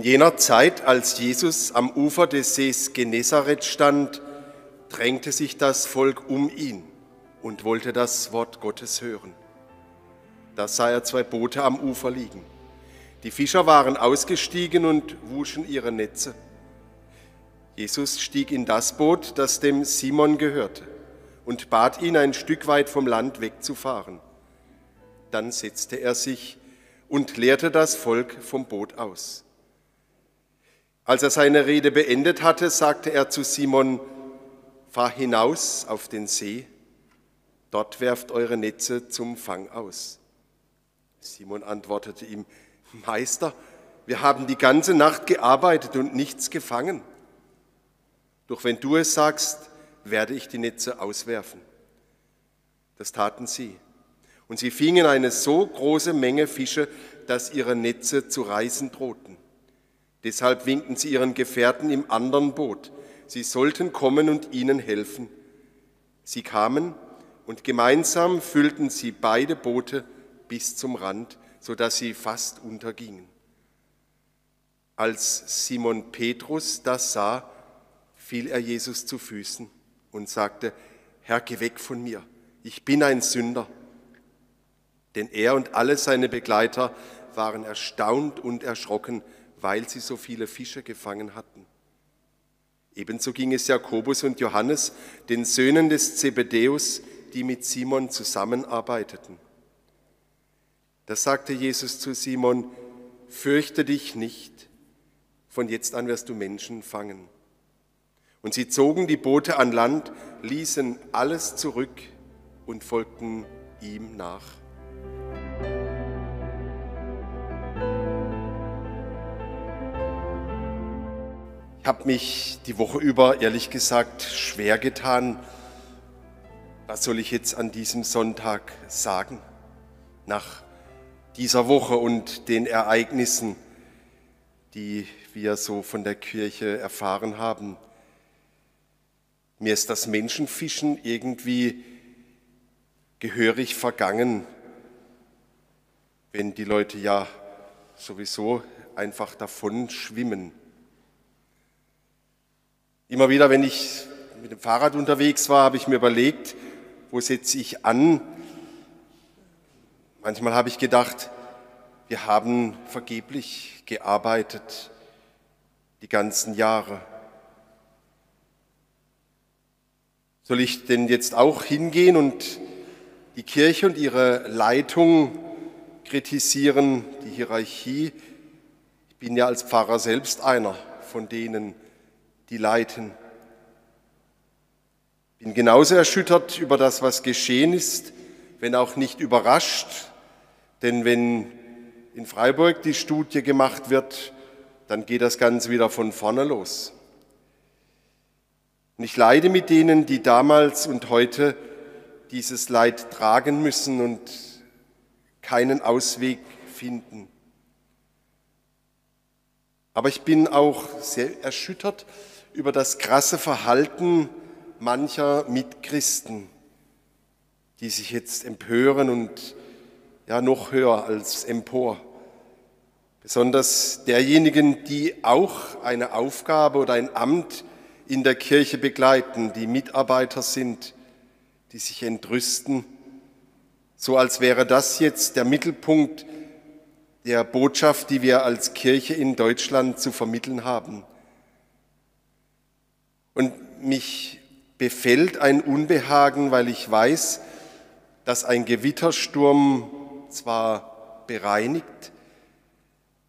In jener Zeit, als Jesus am Ufer des Sees Genezareth stand, drängte sich das Volk um ihn und wollte das Wort Gottes hören. Da sah er zwei Boote am Ufer liegen. Die Fischer waren ausgestiegen und wuschen ihre Netze. Jesus stieg in das Boot, das dem Simon gehörte, und bat ihn, ein Stück weit vom Land wegzufahren. Dann setzte er sich und leerte das Volk vom Boot aus. Als er seine Rede beendet hatte, sagte er zu Simon, fahr hinaus auf den See, dort werft eure Netze zum Fang aus. Simon antwortete ihm, Meister, wir haben die ganze Nacht gearbeitet und nichts gefangen. Doch wenn du es sagst, werde ich die Netze auswerfen. Das taten sie. Und sie fingen eine so große Menge Fische, dass ihre Netze zu reißen drohten. Deshalb winkten sie ihren Gefährten im anderen Boot. Sie sollten kommen und ihnen helfen. Sie kamen und gemeinsam füllten sie beide Boote bis zum Rand, sodass sie fast untergingen. Als Simon Petrus das sah, fiel er Jesus zu Füßen und sagte, Herr, geh weg von mir, ich bin ein Sünder. Denn er und alle seine Begleiter waren erstaunt und erschrocken, weil sie so viele Fische gefangen hatten. Ebenso ging es Jakobus und Johannes, den Söhnen des Zebedäus, die mit Simon zusammenarbeiteten. Da sagte Jesus zu Simon, fürchte dich nicht, von jetzt an wirst du Menschen fangen. Und sie zogen die Boote an Land, ließen alles zurück und folgten ihm nach. Habe mich die Woche über, ehrlich gesagt, schwer getan. Was soll ich jetzt an diesem Sonntag sagen? Nach dieser Woche und den Ereignissen, die wir so von der Kirche erfahren haben. Mir ist das Menschenfischen irgendwie gehörig vergangen, wenn die Leute ja sowieso einfach davon schwimmen. Immer wieder, wenn ich mit dem Fahrrad unterwegs war, habe ich mir überlegt, wo setze ich an? Manchmal habe ich gedacht, wir haben vergeblich gearbeitet die ganzen Jahre. Soll ich denn jetzt auch hingehen und die Kirche und ihre Leitung kritisieren, die Hierarchie? Ich bin ja als Pfarrer selbst einer von denen, die leiten. Bin genauso erschüttert über das, was geschehen ist, wenn auch nicht überrascht, denn wenn in Freiburg die Studie gemacht wird, dann geht das Ganze wieder von vorne los. Und ich leide mit denen, die damals und heute dieses Leid tragen müssen und keinen Ausweg finden. Aber ich bin auch sehr erschüttert über das krasse Verhalten mancher Mitchristen, die sich jetzt empören und ja noch höher als empor. Besonders derjenigen, die auch eine Aufgabe oder ein Amt in der Kirche begleiten, die Mitarbeiter sind, die sich entrüsten, so als wäre das jetzt der Mittelpunkt der Botschaft, die wir als Kirche in Deutschland zu vermitteln haben. Und mich befällt ein Unbehagen, weil ich weiß, dass ein Gewittersturm zwar bereinigt,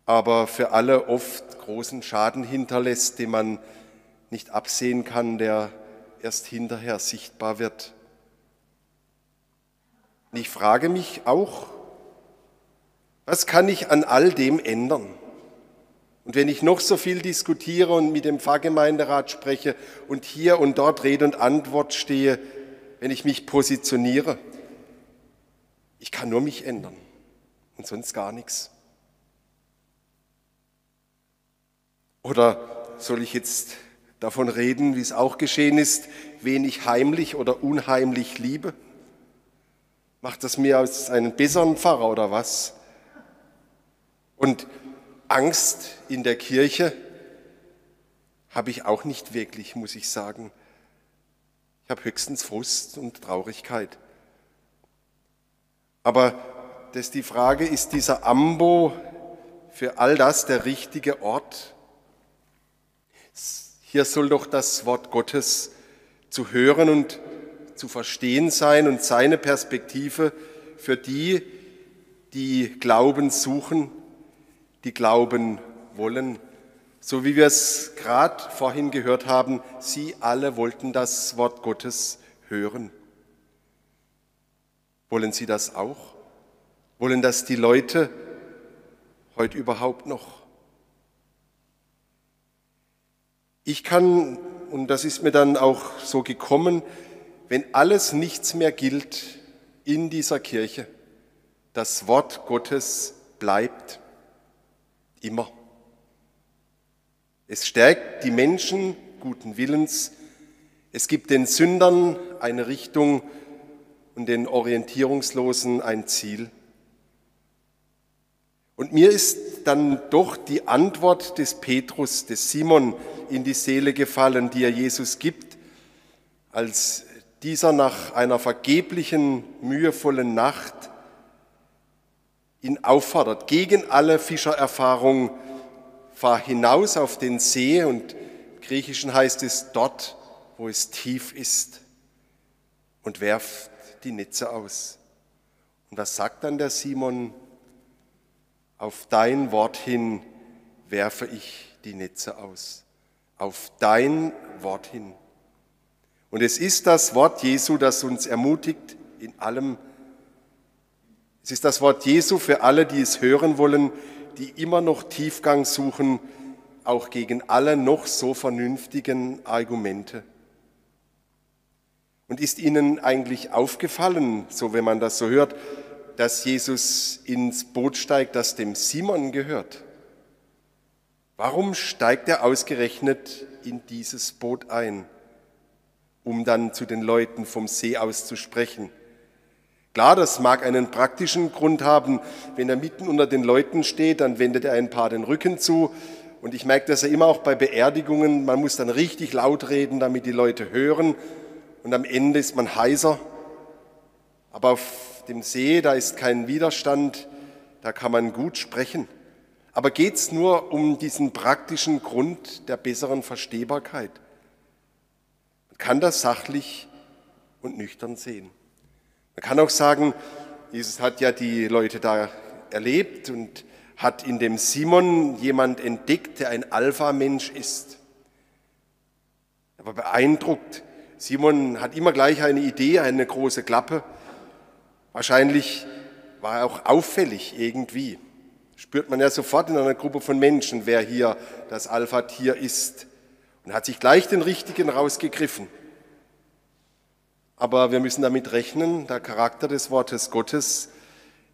aber für alle oft großen Schaden hinterlässt, den man nicht absehen kann, der erst hinterher sichtbar wird. Und ich frage mich auch, was kann ich an all dem ändern? Und wenn ich noch so viel diskutiere und mit dem Pfarrgemeinderat spreche und hier und dort Rede und Antwort stehe, wenn ich mich positioniere, ich kann nur mich ändern und sonst gar nichts. Oder soll ich jetzt davon reden, wie es auch geschehen ist, wen ich heimlich oder unheimlich liebe? Macht das mir als einen besseren Pfarrer oder was? Und Angst in der Kirche habe ich auch nicht wirklich, muss ich sagen. Ich habe höchstens Frust und Traurigkeit. Aber das ist die Frage, ist dieser Ambo für all das der richtige Ort? Hier soll doch das Wort Gottes zu hören und zu verstehen sein und seine Perspektive für die, die Glauben suchen, die glauben wollen. So wie wir es gerade vorhin gehört haben, sie alle wollten das Wort Gottes hören. Wollen Sie das auch? Wollen das die Leute heute überhaupt noch? Ich kann, und das ist mir dann auch so gekommen, wenn alles nichts mehr gilt in dieser Kirche, das Wort Gottes bleibt immer. Es stärkt die Menschen guten Willens, es gibt den Sündern eine Richtung und den Orientierungslosen ein Ziel. Und mir ist dann doch die Antwort des Petrus, des Simon in die Seele gefallen, die er Jesus gibt, als dieser nach einer vergeblichen, mühevollen Nacht ihn auffordert, gegen alle Fischererfahrung, fahr hinaus auf den See und im Griechischen heißt es dort, wo es tief ist und werft die Netze aus. Und was sagt dann der Simon? Auf dein Wort hin werfe ich die Netze aus. Auf dein Wort hin. Und es ist das Wort Jesu, das uns ermutigt in allem. Es ist das Wort Jesu für alle, die es hören wollen, die immer noch Tiefgang suchen, auch gegen alle noch so vernünftigen Argumente. Und ist Ihnen eigentlich aufgefallen, so wenn man das so hört, dass Jesus ins Boot steigt, das dem Simon gehört? Warum steigt er ausgerechnet in dieses Boot ein? um dann zu den Leuten vom See aus zu sprechen. Klar, das mag einen praktischen Grund haben. Wenn er mitten unter den Leuten steht, dann wendet er ein paar den Rücken zu. Und ich merke das ja immer auch bei Beerdigungen. Man muss dann richtig laut reden, damit die Leute hören. Und am Ende ist man heiser. Aber auf dem See, da ist kein Widerstand. Da kann man gut sprechen. Aber geht es nur um diesen praktischen Grund der besseren Verstehbarkeit? kann das sachlich und nüchtern sehen. Man kann auch sagen, Jesus hat ja die Leute da erlebt und hat in dem Simon jemand entdeckt, der ein Alpha-Mensch ist. Er war beeindruckt. Simon hat immer gleich eine Idee, eine große Klappe. Wahrscheinlich war er auch auffällig irgendwie. Spürt man ja sofort in einer Gruppe von Menschen, wer hier das Alpha-Tier ist und hat sich gleich den richtigen rausgegriffen. Aber wir müssen damit rechnen, der Charakter des Wortes Gottes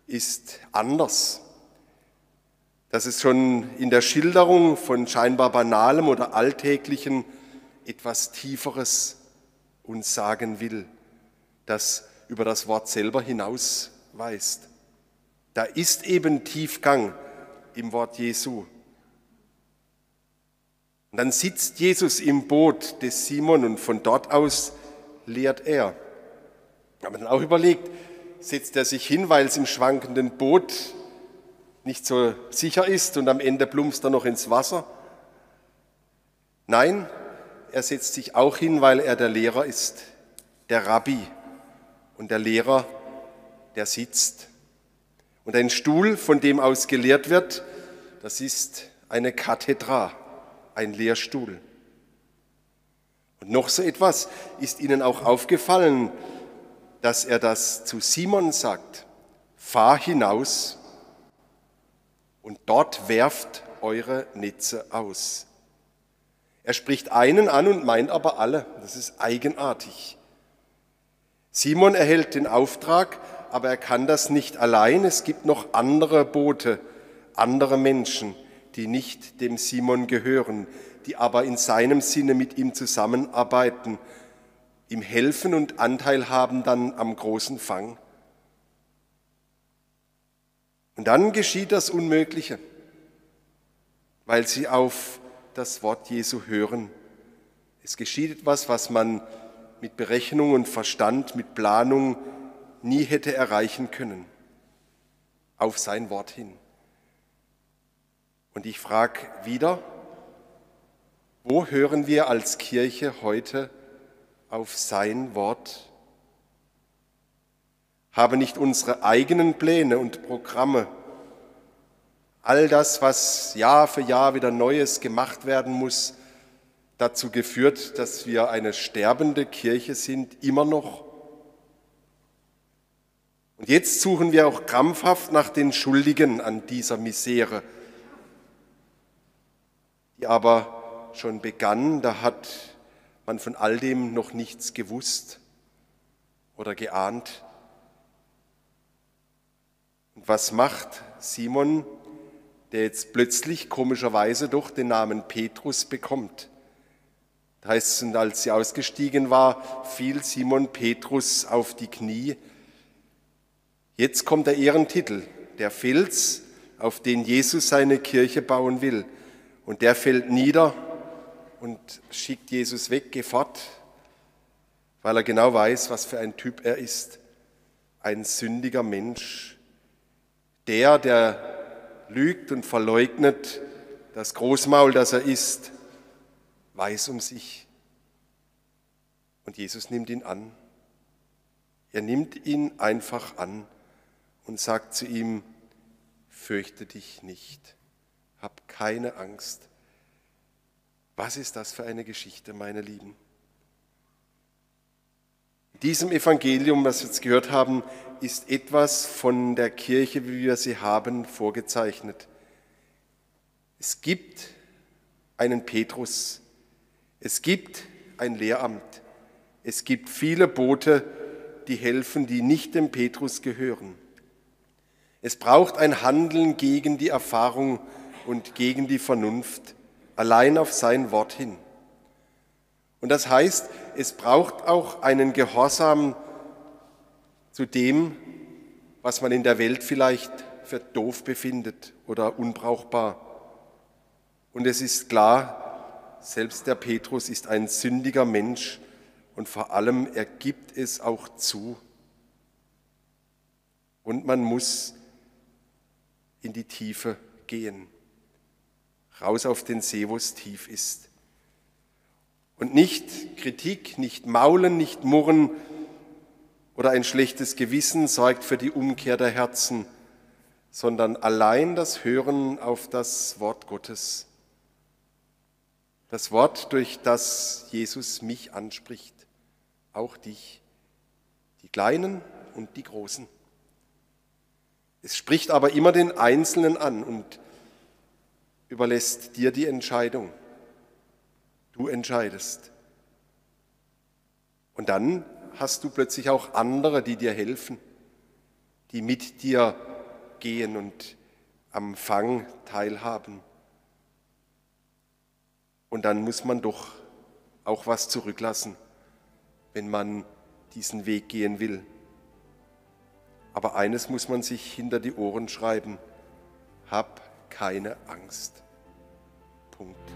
ist anders. Dass es schon in der Schilderung von scheinbar banalem oder alltäglichen etwas Tieferes uns sagen will, das über das Wort selber hinausweist. Da ist eben Tiefgang im Wort Jesu. Und dann sitzt Jesus im Boot des Simon und von dort aus lehrt er. Aber dann auch überlegt, setzt er sich hin, weil es im schwankenden Boot nicht so sicher ist und am Ende plumpst er noch ins Wasser? Nein, er setzt sich auch hin, weil er der Lehrer ist, der Rabbi. Und der Lehrer, der sitzt. Und ein Stuhl, von dem aus gelehrt wird, das ist eine Kathedra ein Lehrstuhl. Und noch so etwas ist Ihnen auch aufgefallen, dass er das zu Simon sagt, fahr hinaus und dort werft eure Netze aus. Er spricht einen an und meint aber alle. Das ist eigenartig. Simon erhält den Auftrag, aber er kann das nicht allein. Es gibt noch andere Boote, andere Menschen, die nicht dem Simon gehören, die aber in seinem Sinne mit ihm zusammenarbeiten, ihm helfen und Anteil haben dann am großen Fang. Und dann geschieht das Unmögliche. weil sie auf das Wort Jesu hören. Es geschieht etwas, was man mit Berechnung und Verstand, mit Planung nie hätte erreichen können. Auf sein Wort hin. Und ich frage wieder, wo hören wir als Kirche heute auf sein Wort? Haben nicht unsere eigenen Pläne und Programme, all das, was Jahr für Jahr wieder Neues gemacht werden muss, dazu geführt, dass wir eine sterbende Kirche sind, immer noch? Und jetzt suchen wir auch krampfhaft nach den Schuldigen an dieser Misere, die aber schon begann, da hat man von all dem noch nichts gewusst oder geahnt. Und was macht Simon, der jetzt plötzlich komischerweise doch den Namen Petrus bekommt? Da heißt es, als sie ausgestiegen war, fiel Simon Petrus auf die Knie. Jetzt kommt der Ehrentitel, der Fels, auf den Jesus seine Kirche bauen will. Und der fällt nieder und schickt Jesus weg, geh fort, weil er genau weiß, was für ein Typ er ist. Ein sündiger Mensch. Der, der lügt und verleugnet das Großmaul, das er ist, weiß um sich. Und Jesus nimmt ihn an. Er nimmt ihn einfach an und sagt zu ihm, fürchte dich nicht, hab keine Angst. Was ist das für eine Geschichte, meine Lieben? In diesem Evangelium, das wir jetzt gehört haben, ist etwas von der Kirche, wie wir sie haben, vorgezeichnet. Es gibt einen Petrus, es gibt ein Lehramt. Es gibt viele Boote, die helfen, die nicht dem Petrus gehören. Es braucht ein Handeln gegen die Erfahrung und gegen die Vernunft, allein auf sein Wort hin. Und das heißt, es braucht auch einen Gehorsam zu dem, was man in der Welt vielleicht für doof befindet oder unbrauchbar. Und es ist klar, selbst der Petrus ist ein sündiger Mensch und vor allem er gibt es auch zu. Und man muss in die Tiefe gehen, raus auf den See, wo es tief ist. Und nicht Kritik, nicht Maulen, nicht Murren oder ein schlechtes Gewissen sorgt für die Umkehr der Herzen, sondern allein das Hören auf das Wort Gottes das Wort, durch das Jesus mich anspricht, auch dich, die Kleinen und die Großen. Es spricht aber immer den Einzelnen an und überlässt dir die Entscheidung. Du entscheidest. Und dann hast du plötzlich auch andere, die dir helfen, die mit dir gehen und am Fang teilhaben. Und dann muss man doch auch was zurücklassen, wenn man diesen Weg gehen will. Aber eines muss man sich hinter die Ohren schreiben. Hab keine Angst. Punkt.